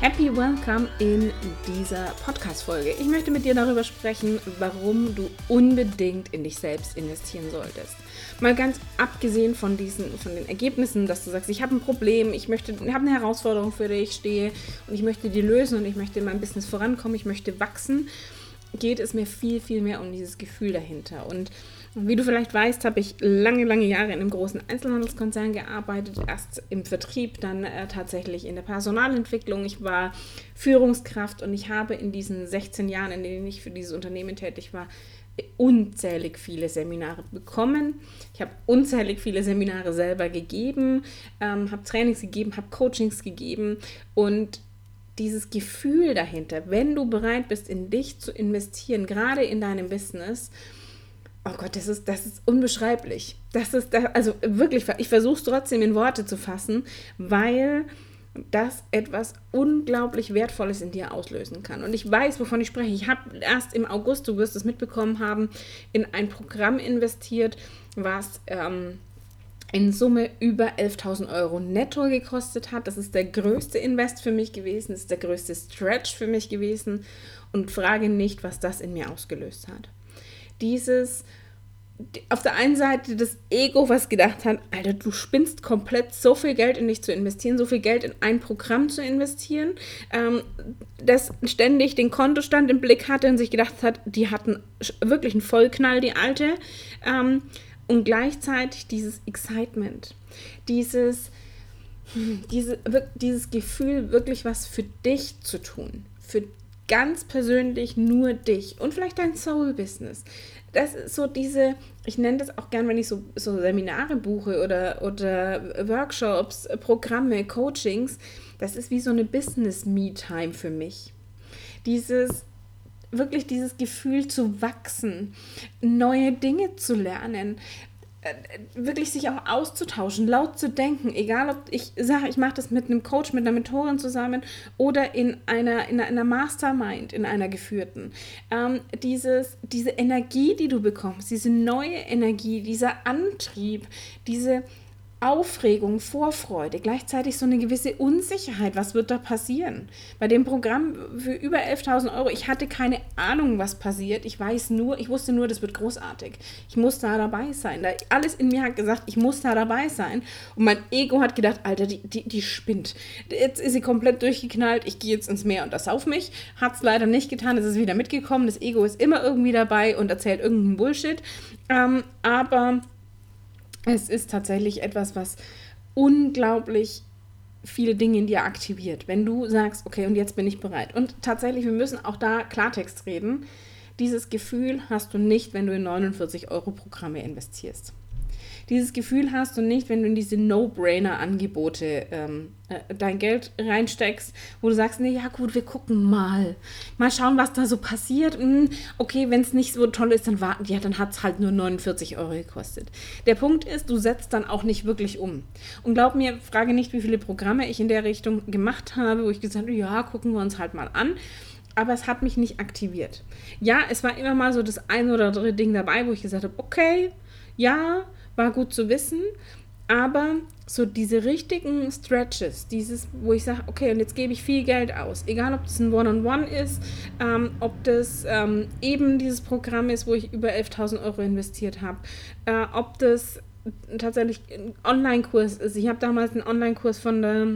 Happy Welcome in dieser Podcast-Folge. Ich möchte mit dir darüber sprechen, warum du unbedingt in dich selbst investieren solltest. Mal ganz abgesehen von diesen, von den Ergebnissen, dass du sagst, ich habe ein Problem, ich möchte, habe eine Herausforderung, für die ich stehe und ich möchte die lösen und ich möchte in meinem Business vorankommen, ich möchte wachsen, geht es mir viel, viel mehr um dieses Gefühl dahinter. Und wie du vielleicht weißt, habe ich lange, lange Jahre in einem großen Einzelhandelskonzern gearbeitet. Erst im Vertrieb, dann äh, tatsächlich in der Personalentwicklung. Ich war Führungskraft und ich habe in diesen 16 Jahren, in denen ich für dieses Unternehmen tätig war, unzählig viele Seminare bekommen. Ich habe unzählig viele Seminare selber gegeben, ähm, habe Trainings gegeben, habe Coachings gegeben und dieses Gefühl dahinter, wenn du bereit bist, in dich zu investieren, gerade in deinem Business, Oh Gott, das ist, das ist unbeschreiblich. Das ist, das, also wirklich, ich versuche es trotzdem in Worte zu fassen, weil das etwas unglaublich Wertvolles in dir auslösen kann. Und ich weiß, wovon ich spreche. Ich habe erst im August, du wirst es mitbekommen haben, in ein Programm investiert, was ähm, in Summe über 11.000 Euro netto gekostet hat. Das ist der größte Invest für mich gewesen, das ist der größte Stretch für mich gewesen und frage nicht, was das in mir ausgelöst hat dieses, auf der einen Seite das Ego, was gedacht hat, Alter, du spinnst komplett, so viel Geld in dich zu investieren, so viel Geld in ein Programm zu investieren, ähm, das ständig den Kontostand im Blick hatte und sich gedacht hat, die hatten wirklich einen Vollknall, die Alte. Ähm, und gleichzeitig dieses Excitement, dieses, hm, diese, dieses Gefühl, wirklich was für dich zu tun, für ganz persönlich nur dich und vielleicht dein Soul-Business. Das ist so diese, ich nenne das auch gern, wenn ich so, so Seminare buche oder, oder Workshops, Programme, Coachings, das ist wie so eine Business-Me-Time für mich. Dieses, wirklich dieses Gefühl zu wachsen, neue Dinge zu lernen, wirklich sich auch auszutauschen, laut zu denken, egal ob ich sage, ich mache das mit einem Coach, mit einer Mentorin zusammen oder in einer, in einer Mastermind, in einer geführten. Ähm, dieses, diese Energie, die du bekommst, diese neue Energie, dieser Antrieb, diese Aufregung, Vorfreude, gleichzeitig so eine gewisse Unsicherheit. Was wird da passieren? Bei dem Programm für über 11.000 Euro, ich hatte keine Ahnung, was passiert. Ich weiß nur, ich wusste nur, das wird großartig. Ich muss da dabei sein. Da, alles in mir hat gesagt, ich muss da dabei sein. Und mein Ego hat gedacht, Alter, die, die, die spinnt. Jetzt ist sie komplett durchgeknallt. Ich gehe jetzt ins Meer und das auf mich. Hat es leider nicht getan. Es ist wieder mitgekommen. Das Ego ist immer irgendwie dabei und erzählt irgendeinen Bullshit. Ähm, aber es ist tatsächlich etwas, was unglaublich viele Dinge in dir aktiviert. Wenn du sagst, okay, und jetzt bin ich bereit. Und tatsächlich, wir müssen auch da Klartext reden. Dieses Gefühl hast du nicht, wenn du in 49 Euro Programme investierst. Dieses Gefühl hast du nicht, wenn du in diese No-Brainer-Angebote ähm, äh, dein Geld reinsteckst, wo du sagst, nee, ja gut, wir gucken mal. Mal schauen, was da so passiert. Hm, okay, wenn es nicht so toll ist, dann warten, ja, dann hat es halt nur 49 Euro gekostet. Der Punkt ist, du setzt dann auch nicht wirklich um. Und glaub mir, frage nicht, wie viele Programme ich in der Richtung gemacht habe, wo ich gesagt habe, ja, gucken wir uns halt mal an aber es hat mich nicht aktiviert. Ja, es war immer mal so das ein oder andere Ding dabei, wo ich gesagt habe, okay, ja, war gut zu wissen, aber so diese richtigen Stretches, dieses, wo ich sage, okay, und jetzt gebe ich viel Geld aus, egal ob das ein One-on-One -on -One ist, ähm, ob das ähm, eben dieses Programm ist, wo ich über 11.000 Euro investiert habe, äh, ob das tatsächlich ein Online-Kurs ist. Ich habe damals einen Online-Kurs von der,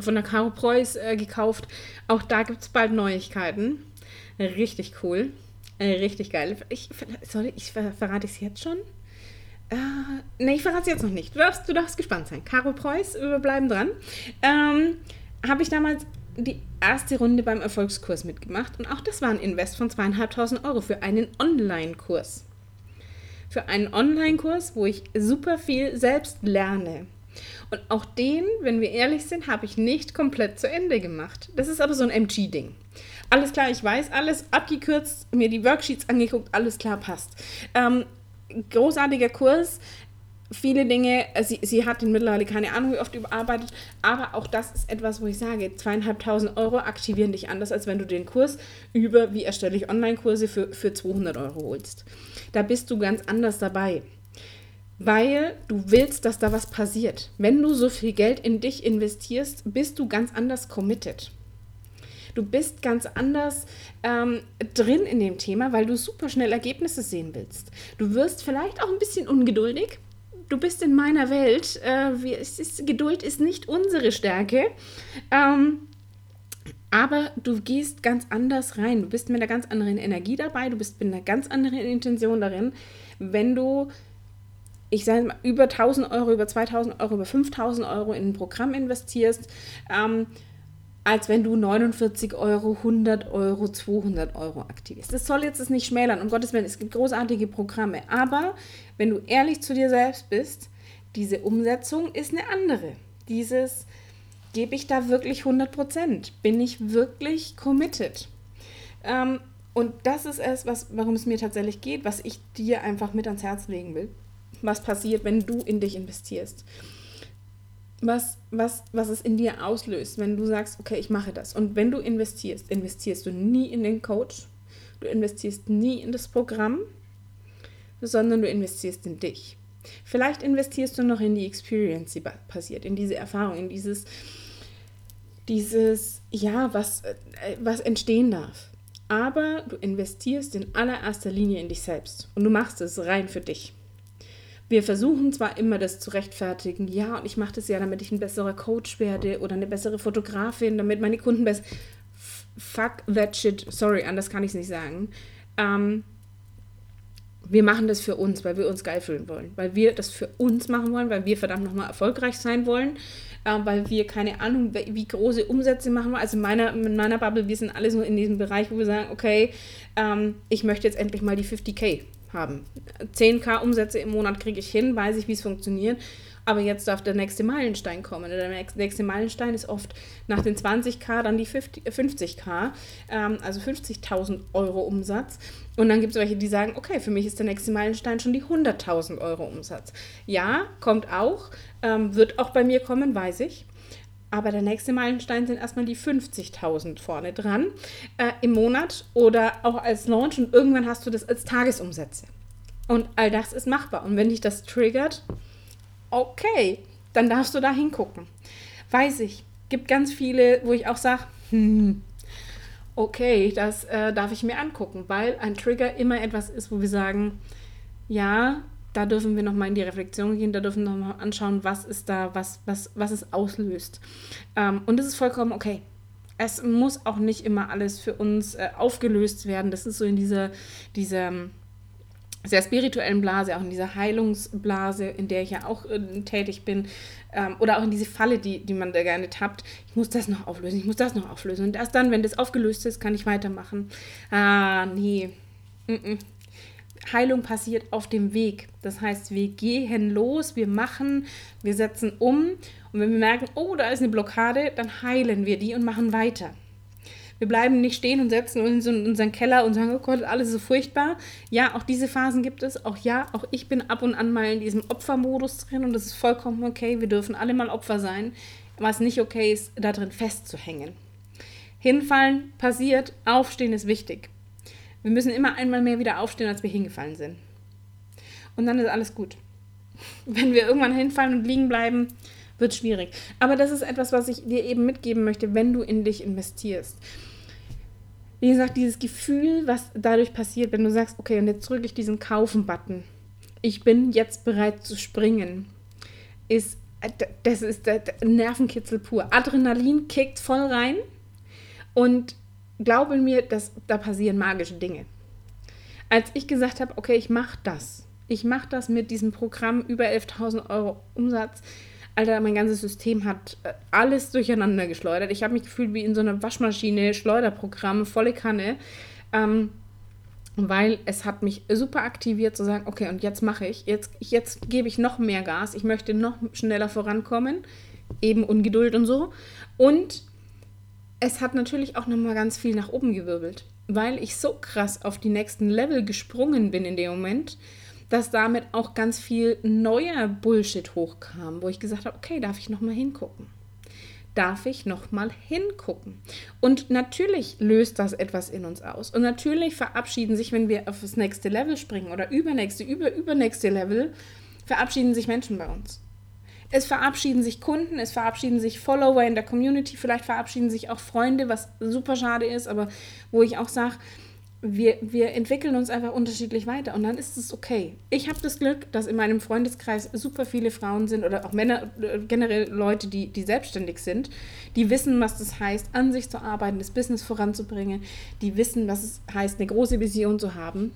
von der Caro Preuß äh, gekauft. Auch da gibt es bald Neuigkeiten. Richtig cool. Äh, richtig geil. Ich, sorry, ich verrate es jetzt schon. Äh, ne, ich verrate es jetzt noch nicht. Du darfst, du darfst gespannt sein. Caro Preuß, wir bleiben dran. Ähm, Habe ich damals die erste Runde beim Erfolgskurs mitgemacht und auch das war ein Invest von zweieinhalbtausend Euro für einen Online-Kurs. Für einen Online-Kurs, wo ich super viel selbst lerne. Und auch den, wenn wir ehrlich sind, habe ich nicht komplett zu Ende gemacht. Das ist aber so ein MG-Ding. Alles klar, ich weiß alles, abgekürzt, mir die Worksheets angeguckt, alles klar, passt. Ähm, großartiger Kurs. Viele Dinge, äh, sie, sie hat ihn mittlerweile keine Ahnung, wie oft überarbeitet, aber auch das ist etwas, wo ich sage, zweieinhalbtausend Euro aktivieren dich anders, als wenn du den Kurs über, wie erstelle ich Online-Kurse für, für 200 Euro holst. Da bist du ganz anders dabei. weil du willst, dass da was passiert. Wenn du so viel Geld in dich investierst, bist du ganz anders committed. Du bist ganz anders ähm, drin in dem Thema, weil du super schnell Ergebnisse sehen willst. Du wirst vielleicht auch ein bisschen ungeduldig. Du bist in meiner Welt. Äh, wir, ist, Geduld ist nicht unsere Stärke. Ähm, aber du gehst ganz anders rein. Du bist mit einer ganz anderen Energie dabei. Du bist mit einer ganz anderen Intention darin, wenn du ich sage mal, über 1000 Euro, über 2000 Euro, über 5000 Euro in ein Programm investierst, ähm, als wenn du 49 Euro, 100 Euro, 200 Euro aktivierst. Das soll jetzt nicht schmälern, um Gottes Willen, es gibt großartige Programme. Aber wenn du ehrlich zu dir selbst bist, diese Umsetzung ist eine andere. Dieses, gebe ich da wirklich 100 Prozent? Bin ich wirklich committed? Ähm, und das ist es, was, warum es mir tatsächlich geht, was ich dir einfach mit ans Herz legen will. Was passiert, wenn du in dich investierst? Was, was, was es in dir auslöst, wenn du sagst, okay, ich mache das. Und wenn du investierst, investierst du nie in den Coach, du investierst nie in das Programm, sondern du investierst in dich. Vielleicht investierst du noch in die Experience, die passiert, in diese Erfahrung, in dieses, dieses, ja, was, äh, was entstehen darf. Aber du investierst in allererster Linie in dich selbst und du machst es rein für dich wir versuchen zwar immer das zu rechtfertigen, ja, und ich mache das ja, damit ich ein besserer Coach werde oder eine bessere Fotografin, damit meine Kunden besser. Fuck that shit. Sorry, anders kann ich es nicht sagen. Ähm, wir machen das für uns, weil wir uns geil fühlen wollen, weil wir das für uns machen wollen, weil wir verdammt nochmal erfolgreich sein wollen, äh, weil wir keine Ahnung, wie große Umsätze machen wollen. Also in meiner, in meiner Bubble, wir sind alle so in diesem Bereich, wo wir sagen, okay, ähm, ich möchte jetzt endlich mal die 50k haben. 10k Umsätze im Monat kriege ich hin, weiß ich, wie es funktioniert. Aber jetzt darf der nächste Meilenstein kommen. Der nächste Meilenstein ist oft nach den 20k dann die 50k, ähm, also 50.000 Euro Umsatz. Und dann gibt es welche, die sagen, okay, für mich ist der nächste Meilenstein schon die 100.000 Euro Umsatz. Ja, kommt auch, ähm, wird auch bei mir kommen, weiß ich. Aber der nächste Meilenstein sind erstmal die 50.000 vorne dran äh, im Monat oder auch als Launch und irgendwann hast du das als Tagesumsätze. Und all das ist machbar. Und wenn dich das triggert, okay, dann darfst du da hingucken. Weiß ich, gibt ganz viele, wo ich auch sage, hm, okay, das äh, darf ich mir angucken, weil ein Trigger immer etwas ist, wo wir sagen, ja, da dürfen wir nochmal in die Reflexion gehen, da dürfen wir nochmal anschauen, was ist da, was, was, was es auslöst. Ähm, und das ist vollkommen okay. Es muss auch nicht immer alles für uns äh, aufgelöst werden. Das ist so in dieser, dieser ähm, sehr spirituellen Blase, auch in dieser Heilungsblase, in der ich ja auch äh, tätig bin, ähm, oder auch in diese Falle, die, die man da gerne tappt. Ich muss das noch auflösen, ich muss das noch auflösen. Und erst dann, wenn das aufgelöst ist, kann ich weitermachen. Ah, nee. Mm -mm. Heilung passiert auf dem Weg. Das heißt, wir gehen los, wir machen, wir setzen um und wenn wir merken, oh, da ist eine Blockade, dann heilen wir die und machen weiter. Wir bleiben nicht stehen und setzen uns in unseren Keller und sagen, oh Gott, alles so furchtbar. Ja, auch diese Phasen gibt es. Auch ja, auch ich bin ab und an mal in diesem Opfermodus drin und das ist vollkommen okay. Wir dürfen alle mal Opfer sein. Was nicht okay ist, da drin festzuhängen. Hinfallen passiert, aufstehen ist wichtig. Wir müssen immer einmal mehr wieder aufstehen, als wir hingefallen sind. Und dann ist alles gut. Wenn wir irgendwann hinfallen und liegen bleiben, wird es schwierig. Aber das ist etwas, was ich dir eben mitgeben möchte, wenn du in dich investierst. Wie gesagt, dieses Gefühl, was dadurch passiert, wenn du sagst, okay, und jetzt drücke ich diesen Kaufen-Button. Ich bin jetzt bereit zu springen. Ist, das ist Nervenkitzel pur. Adrenalin kickt voll rein. Und glaube mir, dass da passieren magische Dinge. Als ich gesagt habe, okay, ich mache das, ich mache das mit diesem Programm über 11.000 Euro Umsatz, Alter, mein ganzes System hat äh, alles durcheinander geschleudert. Ich habe mich gefühlt wie in so einer Waschmaschine, Schleuderprogramm, volle Kanne. Ähm, weil es hat mich super aktiviert zu sagen, okay, und jetzt mache ich, jetzt, jetzt gebe ich noch mehr Gas, ich möchte noch schneller vorankommen, eben Ungeduld und so. Und es hat natürlich auch nochmal ganz viel nach oben gewirbelt, weil ich so krass auf die nächsten Level gesprungen bin in dem Moment, dass damit auch ganz viel neuer Bullshit hochkam, wo ich gesagt habe, okay, darf ich nochmal hingucken? Darf ich nochmal hingucken? Und natürlich löst das etwas in uns aus. Und natürlich verabschieden sich, wenn wir auf das nächste Level springen oder übernächste, über, übernächste Level, verabschieden sich Menschen bei uns. Es verabschieden sich Kunden, es verabschieden sich Follower in der Community, vielleicht verabschieden sich auch Freunde, was super schade ist, aber wo ich auch sage, wir, wir entwickeln uns einfach unterschiedlich weiter und dann ist es okay. Ich habe das Glück, dass in meinem Freundeskreis super viele Frauen sind oder auch Männer, äh, generell Leute, die, die selbstständig sind, die wissen, was das heißt, an sich zu arbeiten, das Business voranzubringen, die wissen, was es heißt, eine große Vision zu haben.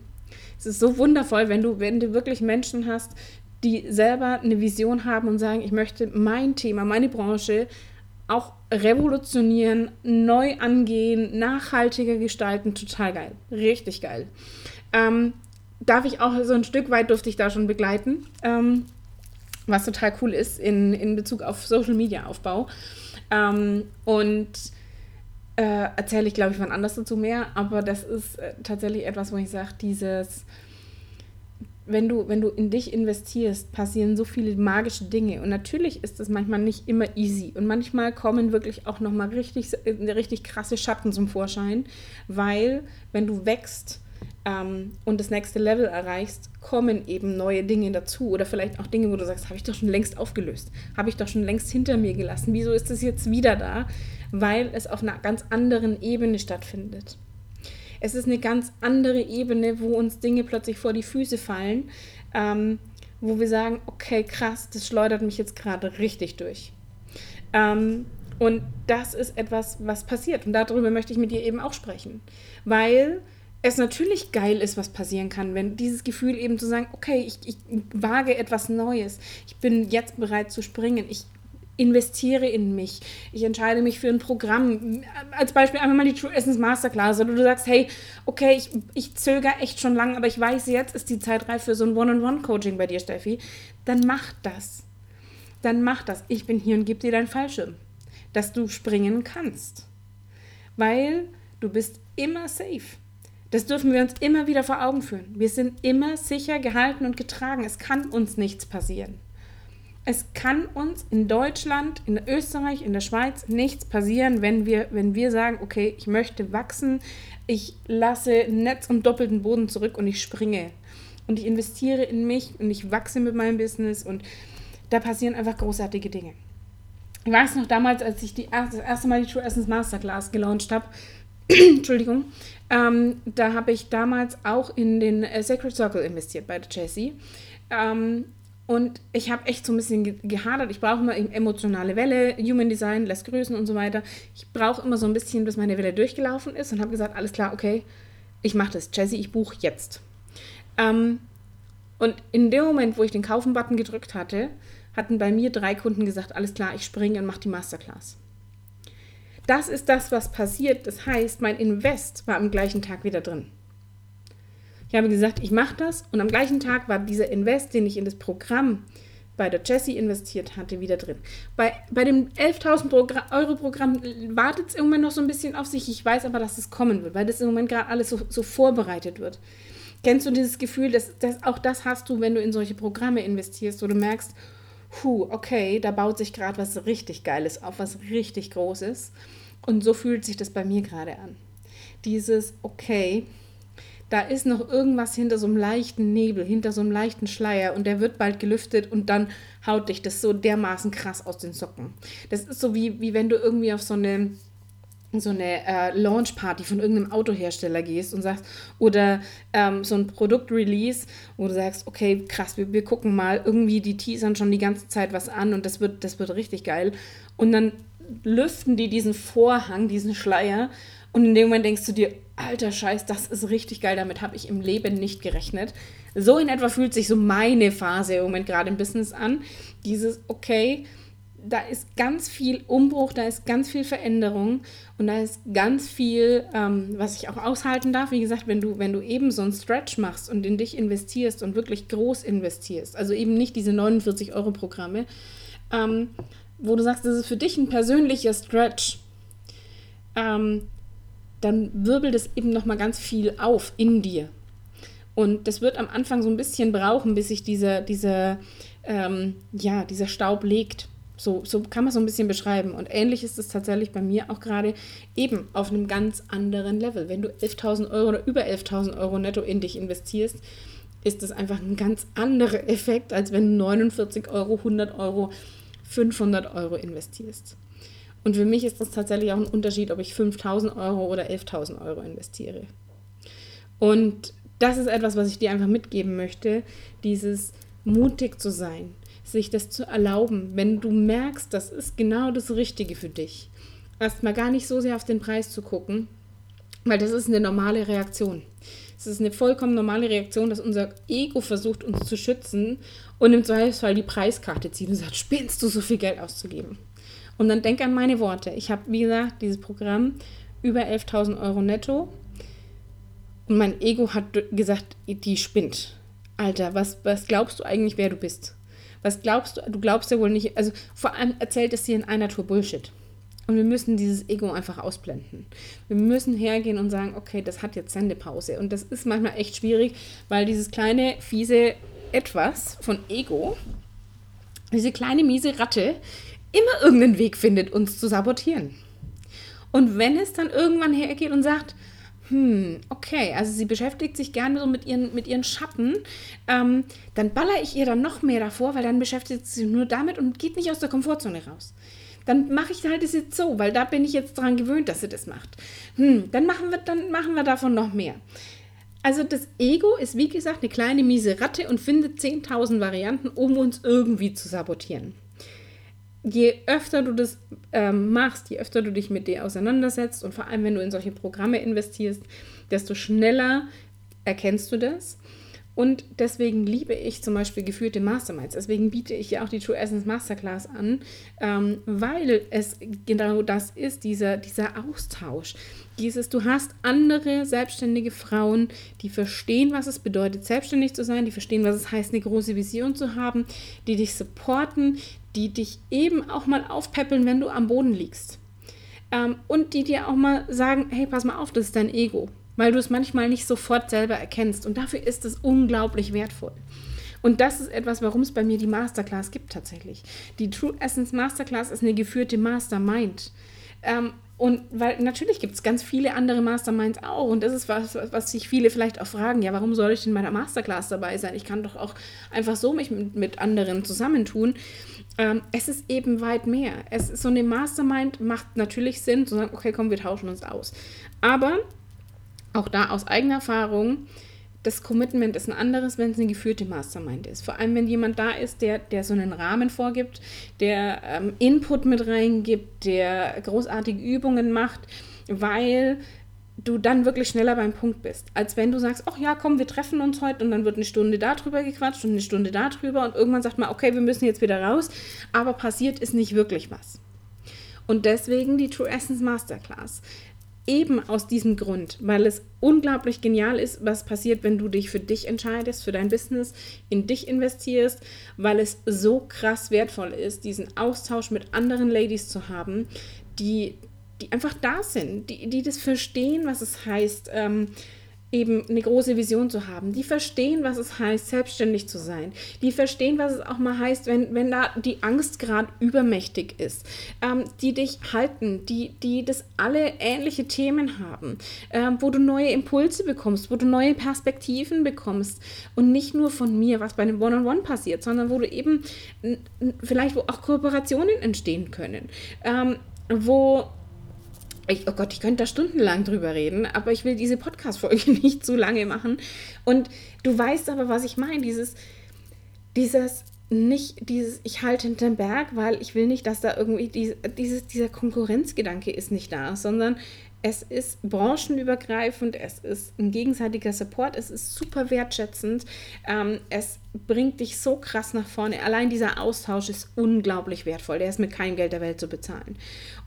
Es ist so wundervoll, wenn du, wenn du wirklich Menschen hast, die selber eine Vision haben und sagen, ich möchte mein Thema, meine Branche auch revolutionieren, neu angehen, nachhaltiger gestalten. Total geil. Richtig geil. Ähm, darf ich auch so ein Stück weit durfte ich da schon begleiten, ähm, was total cool ist in, in Bezug auf Social Media Aufbau. Ähm, und äh, erzähle ich, glaube ich, wann anders dazu mehr, aber das ist äh, tatsächlich etwas, wo ich sage, dieses wenn du, wenn du in dich investierst, passieren so viele magische Dinge. Und natürlich ist es manchmal nicht immer easy. Und manchmal kommen wirklich auch nochmal richtig, richtig krasse Schatten zum Vorschein, weil wenn du wächst ähm, und das nächste Level erreichst, kommen eben neue Dinge dazu. Oder vielleicht auch Dinge, wo du sagst, habe ich doch schon längst aufgelöst, habe ich doch schon längst hinter mir gelassen. Wieso ist das jetzt wieder da? Weil es auf einer ganz anderen Ebene stattfindet. Es ist eine ganz andere Ebene, wo uns Dinge plötzlich vor die Füße fallen, ähm, wo wir sagen, okay, krass, das schleudert mich jetzt gerade richtig durch. Ähm, und das ist etwas, was passiert. Und darüber möchte ich mit dir eben auch sprechen. Weil es natürlich geil ist, was passieren kann, wenn dieses Gefühl eben zu sagen, okay, ich, ich wage etwas Neues, ich bin jetzt bereit zu springen, ich investiere in mich. Ich entscheide mich für ein Programm. Als Beispiel einmal mal die True Essence Masterclass. Oder du sagst, hey, okay, ich, ich zögere echt schon lange, aber ich weiß, jetzt ist die Zeit reif für so ein One-on-One-Coaching bei dir, Steffi. Dann mach das. Dann mach das. Ich bin hier und gebe dir deinen Fallschirm. Dass du springen kannst. Weil du bist immer safe. Das dürfen wir uns immer wieder vor Augen führen. Wir sind immer sicher gehalten und getragen. Es kann uns nichts passieren. Es kann uns in Deutschland, in Österreich, in der Schweiz nichts passieren, wenn wir, wenn wir sagen, okay, ich möchte wachsen, ich lasse Netz und doppelten Boden zurück und ich springe. Und ich investiere in mich und ich wachse mit meinem Business und da passieren einfach großartige Dinge. Ich weiß noch damals, als ich die das erste Mal die True Essence Masterclass gelauncht habe, Entschuldigung, ähm, da habe ich damals auch in den äh, Sacred Circle investiert bei der Jessie. Ähm, und ich habe echt so ein bisschen gehadert. Ich brauche immer emotionale Welle, Human Design lässt grüßen und so weiter. Ich brauche immer so ein bisschen, bis meine Welle durchgelaufen ist und habe gesagt, alles klar, okay, ich mache das. Jessie, ich buche jetzt. Ähm, und in dem Moment, wo ich den Kaufen-Button gedrückt hatte, hatten bei mir drei Kunden gesagt, alles klar, ich springe und mache die Masterclass. Das ist das, was passiert. Das heißt, mein Invest war am gleichen Tag wieder drin. Ich habe gesagt, ich mache das und am gleichen Tag war dieser Invest, den ich in das Programm bei der Jessie investiert hatte, wieder drin. Bei, bei dem 11.000 Euro Programm wartet es Moment noch so ein bisschen auf sich. Ich weiß aber, dass es kommen wird, weil das im Moment gerade alles so, so, vorbereitet wird. Kennst du dieses Gefühl, dass, dass auch das hast du, wenn du in solche Programme investierst, wo du merkst, puh, okay, da baut sich gerade was richtig Geiles auf, was richtig Großes. Und so fühlt sich das bei mir gerade an. Dieses, okay, da ist noch irgendwas hinter so einem leichten Nebel, hinter so einem leichten Schleier und der wird bald gelüftet und dann haut dich das so dermaßen krass aus den Socken. Das ist so wie, wie wenn du irgendwie auf so eine so eine äh, Launchparty von irgendeinem Autohersteller gehst und sagst, oder ähm, so ein Produktrelease, wo du sagst, okay, krass, wir, wir gucken mal, irgendwie die teasern schon die ganze Zeit was an und das wird, das wird richtig geil. Und dann lüften die diesen Vorhang, diesen Schleier und in dem Moment denkst du dir, alter Scheiß, das ist richtig geil, damit habe ich im Leben nicht gerechnet. So in etwa fühlt sich so meine Phase im Moment gerade im Business an. Dieses, okay, da ist ganz viel Umbruch, da ist ganz viel Veränderung und da ist ganz viel, ähm, was ich auch aushalten darf. Wie gesagt, wenn du, wenn du eben so einen Stretch machst und in dich investierst und wirklich groß investierst, also eben nicht diese 49-Euro-Programme, ähm, wo du sagst, das ist für dich ein persönlicher Stretch, ähm, dann wirbelt es eben nochmal ganz viel auf in dir. Und das wird am Anfang so ein bisschen brauchen, bis sich dieser, dieser, ähm, ja, dieser Staub legt. So, so kann man es so ein bisschen beschreiben. Und ähnlich ist es tatsächlich bei mir auch gerade eben auf einem ganz anderen Level. Wenn du 11.000 Euro oder über 11.000 Euro netto in dich investierst, ist das einfach ein ganz anderer Effekt, als wenn du 49 Euro, 100 Euro, 500 Euro investierst. Und für mich ist das tatsächlich auch ein Unterschied, ob ich 5000 Euro oder 11.000 Euro investiere. Und das ist etwas, was ich dir einfach mitgeben möchte, dieses mutig zu sein, sich das zu erlauben, wenn du merkst, das ist genau das Richtige für dich. Erstmal gar nicht so sehr auf den Preis zu gucken, weil das ist eine normale Reaktion. Es ist eine vollkommen normale Reaktion, dass unser Ego versucht, uns zu schützen und im Zweifelsfall die Preiskarte zieht und sagt, spinnst du so viel Geld auszugeben? Und dann denk an meine Worte. Ich habe, wie gesagt, dieses Programm über 11.000 Euro netto. Und mein Ego hat gesagt, die spinnt. Alter, was, was glaubst du eigentlich, wer du bist? Was glaubst du? Du glaubst ja wohl nicht. Also vor allem erzählt es dir in einer Tour Bullshit. Und wir müssen dieses Ego einfach ausblenden. Wir müssen hergehen und sagen, okay, das hat jetzt Sendepause. Und das ist manchmal echt schwierig, weil dieses kleine, fiese Etwas von Ego, diese kleine, miese Ratte, immer irgendeinen Weg findet, uns zu sabotieren. Und wenn es dann irgendwann hergeht und sagt, hm, okay, also sie beschäftigt sich gerne so mit ihren, mit ihren Schatten, ähm, dann baller ich ihr dann noch mehr davor, weil dann beschäftigt sie sich nur damit und geht nicht aus der Komfortzone raus dann mache ich halt das jetzt so, weil da bin ich jetzt dran gewöhnt, dass sie das macht. Hm, dann machen wir, dann machen wir davon noch mehr. Also das Ego ist wie gesagt eine kleine miese Ratte und findet 10.000 Varianten, um uns irgendwie zu sabotieren. Je öfter du das ähm, machst, je öfter du dich mit dir auseinandersetzt und vor allem wenn du in solche Programme investierst, desto schneller erkennst du das und deswegen liebe ich zum Beispiel geführte Masterminds. Deswegen biete ich ja auch die True Essence Masterclass an, ähm, weil es genau das ist, dieser, dieser Austausch. Dieses, du hast andere selbstständige Frauen, die verstehen, was es bedeutet, selbstständig zu sein, die verstehen, was es heißt, eine große Vision zu haben, die dich supporten, die dich eben auch mal aufpäppeln, wenn du am Boden liegst. Ähm, und die dir auch mal sagen, hey, pass mal auf, das ist dein Ego weil du es manchmal nicht sofort selber erkennst. Und dafür ist es unglaublich wertvoll. Und das ist etwas, warum es bei mir die Masterclass gibt tatsächlich. Die True Essence Masterclass ist eine geführte Mastermind. Ähm, und weil natürlich gibt es ganz viele andere Masterminds auch. Und das ist was, was sich viele vielleicht auch fragen: Ja, warum soll ich denn bei der Masterclass dabei sein? Ich kann doch auch einfach so mich mit, mit anderen zusammentun. Ähm, es ist eben weit mehr. Es ist so eine Mastermind macht natürlich Sinn, zu sagen: Okay, komm, wir tauschen uns aus. Aber auch da aus eigener Erfahrung, das Commitment ist ein anderes, wenn es eine geführte Mastermind ist. Vor allem, wenn jemand da ist, der, der so einen Rahmen vorgibt, der ähm, Input mit reingibt, der großartige Übungen macht, weil du dann wirklich schneller beim Punkt bist, als wenn du sagst, ach ja, komm, wir treffen uns heute und dann wird eine Stunde darüber gequatscht und eine Stunde darüber und irgendwann sagt man, okay, wir müssen jetzt wieder raus, aber passiert ist nicht wirklich was. Und deswegen die True Essence Masterclass. Eben aus diesem Grund, weil es unglaublich genial ist, was passiert, wenn du dich für dich entscheidest, für dein Business, in dich investierst, weil es so krass wertvoll ist, diesen Austausch mit anderen Ladies zu haben, die, die einfach da sind, die, die das verstehen, was es heißt, ähm, eben eine große Vision zu haben. Die verstehen, was es heißt, selbstständig zu sein. Die verstehen, was es auch mal heißt, wenn, wenn da die Angst gerade übermächtig ist. Ähm, die dich halten, die, die das alle ähnliche Themen haben, ähm, wo du neue Impulse bekommst, wo du neue Perspektiven bekommst. Und nicht nur von mir, was bei einem One-on-One -on -One passiert, sondern wo du eben vielleicht, wo auch Kooperationen entstehen können. Ähm, wo ich, oh Gott, ich könnte da stundenlang drüber reden, aber ich will diese Podcast-Folge nicht zu lange machen. Und du weißt aber, was ich meine, dieses, dieses, nicht dieses, ich halte hinterm Berg, weil ich will nicht, dass da irgendwie die, dieses, dieser Konkurrenzgedanke ist nicht da, sondern es ist branchenübergreifend, es ist ein gegenseitiger Support, es ist super wertschätzend, ähm, es bringt dich so krass nach vorne. Allein dieser Austausch ist unglaublich wertvoll, der ist mit keinem Geld der Welt zu bezahlen.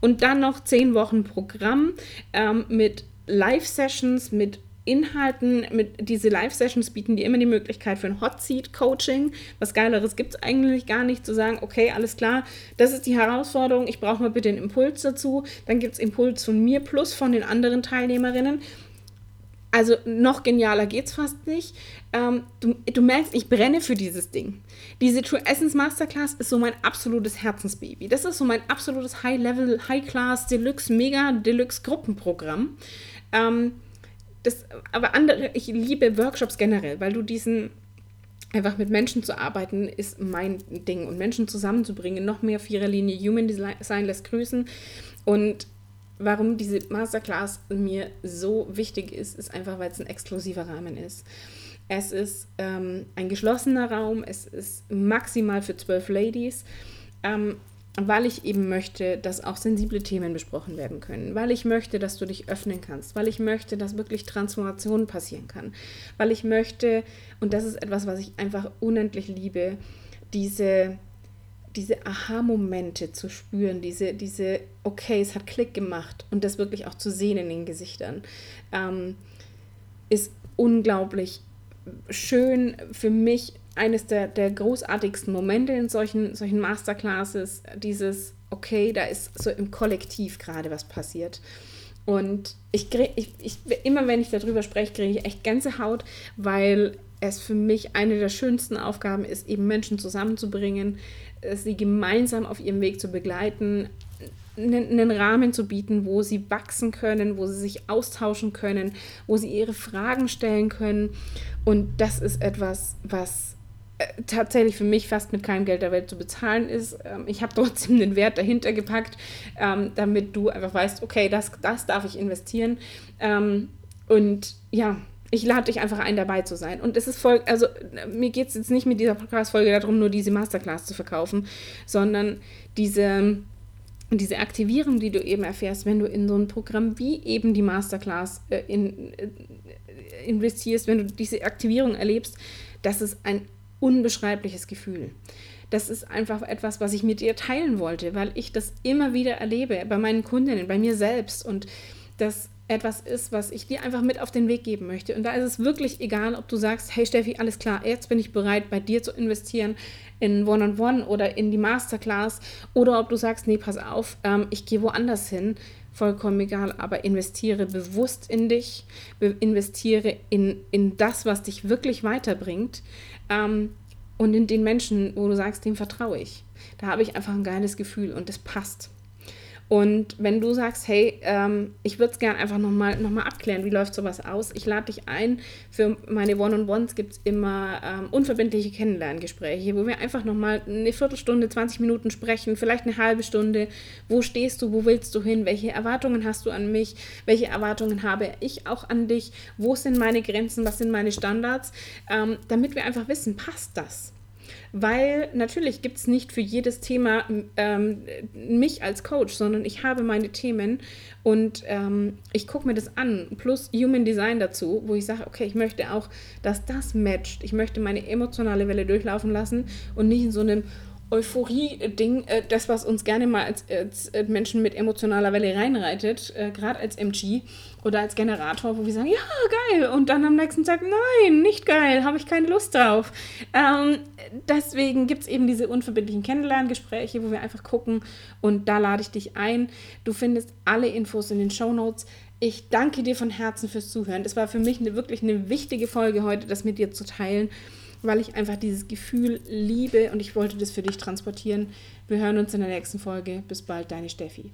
Und dann noch zehn Wochen Programm ähm, mit Live-Sessions, mit Inhalten, mit diese Live-Sessions bieten dir immer die Möglichkeit für ein Hot Seat Coaching. Was Geileres gibt es eigentlich gar nicht, zu sagen, okay, alles klar, das ist die Herausforderung, ich brauche mal bitte einen Impuls dazu. Dann gibt es Impuls von mir plus von den anderen Teilnehmerinnen. Also noch genialer geht es fast nicht. Ähm, du, du, merkst, ich brenne für dieses Ding. Diese True Essence Masterclass ist so mein absolutes Herzensbaby. Das ist so mein absolutes High-Level, High-Class, Deluxe, Mega Deluxe Gruppenprogramm. Ähm, das, aber andere, ich liebe Workshops generell, weil du diesen, einfach mit Menschen zu arbeiten, ist mein Ding. Und Menschen zusammenzubringen, noch mehr vierer Linie Human Design lässt grüßen. Und warum diese Masterclass mir so wichtig ist, ist einfach, weil es ein exklusiver Rahmen ist. Es ist ähm, ein geschlossener Raum, es ist maximal für zwölf Ladies. Ähm, weil ich eben möchte, dass auch sensible Themen besprochen werden können, weil ich möchte, dass du dich öffnen kannst, weil ich möchte, dass wirklich Transformation passieren kann, weil ich möchte, und das ist etwas, was ich einfach unendlich liebe, diese, diese Aha-Momente zu spüren, diese, diese, okay, es hat Klick gemacht und das wirklich auch zu sehen in den Gesichtern, ähm, ist unglaublich schön für mich eines der, der großartigsten Momente in solchen, solchen Masterclasses, dieses, okay, da ist so im Kollektiv gerade was passiert. Und ich, ich, ich, immer wenn ich darüber spreche, kriege ich echt Gänsehaut, weil es für mich eine der schönsten Aufgaben ist, eben Menschen zusammenzubringen, sie gemeinsam auf ihrem Weg zu begleiten, einen Rahmen zu bieten, wo sie wachsen können, wo sie sich austauschen können, wo sie ihre Fragen stellen können. Und das ist etwas, was äh, tatsächlich für mich fast mit keinem Geld der Welt zu bezahlen ist. Ähm, ich habe trotzdem den Wert dahinter gepackt, ähm, damit du einfach weißt, okay, das, das darf ich investieren. Ähm, und ja, ich lade dich einfach ein, dabei zu sein. Und es ist voll, also mir geht es jetzt nicht mit dieser Podcast-Folge darum, nur diese Masterclass zu verkaufen, sondern diese, diese Aktivierung, die du eben erfährst, wenn du in so ein Programm wie eben die Masterclass äh, in, äh, investierst, wenn du diese Aktivierung erlebst, das ist ein unbeschreibliches Gefühl. Das ist einfach etwas, was ich mit dir teilen wollte, weil ich das immer wieder erlebe bei meinen Kundinnen, bei mir selbst und das etwas ist, was ich dir einfach mit auf den Weg geben möchte. Und da ist es wirklich egal, ob du sagst, hey Steffi, alles klar, jetzt bin ich bereit, bei dir zu investieren in One-on-One -on -One oder in die Masterclass oder ob du sagst, nee, pass auf, ähm, ich gehe woanders hin, vollkommen egal, aber investiere bewusst in dich, investiere in, in das, was dich wirklich weiterbringt, ähm, und in den Menschen, wo du sagst, dem vertraue ich. Da habe ich einfach ein geiles Gefühl und das passt. Und wenn du sagst, hey, ähm, ich würde es gerne einfach nochmal noch mal abklären, wie läuft sowas aus? Ich lade dich ein. Für meine One-on-Ones gibt es immer ähm, unverbindliche Kennenlerngespräche, wo wir einfach nochmal eine Viertelstunde, 20 Minuten sprechen, vielleicht eine halbe Stunde. Wo stehst du? Wo willst du hin? Welche Erwartungen hast du an mich? Welche Erwartungen habe ich auch an dich? Wo sind meine Grenzen? Was sind meine Standards? Ähm, damit wir einfach wissen, passt das? Weil natürlich gibt es nicht für jedes Thema ähm, mich als Coach, sondern ich habe meine Themen und ähm, ich gucke mir das an, plus Human Design dazu, wo ich sage, okay, ich möchte auch, dass das matcht. Ich möchte meine emotionale Welle durchlaufen lassen und nicht in so einem Euphorie-Ding, äh, das, was uns gerne mal als, als äh, Menschen mit emotionaler Welle reinreitet, äh, gerade als MG oder als Generator, wo wir sagen, ja, geil, und dann am nächsten Tag, nein, nicht geil, habe ich keine Lust drauf. Ähm, deswegen gibt es eben diese unverbindlichen Kennenlerngespräche, wo wir einfach gucken und da lade ich dich ein. Du findest alle Infos in den Show Notes. Ich danke dir von Herzen fürs Zuhören. Das war für mich eine, wirklich eine wichtige Folge heute, das mit dir zu teilen weil ich einfach dieses Gefühl liebe und ich wollte das für dich transportieren. Wir hören uns in der nächsten Folge. Bis bald, deine Steffi.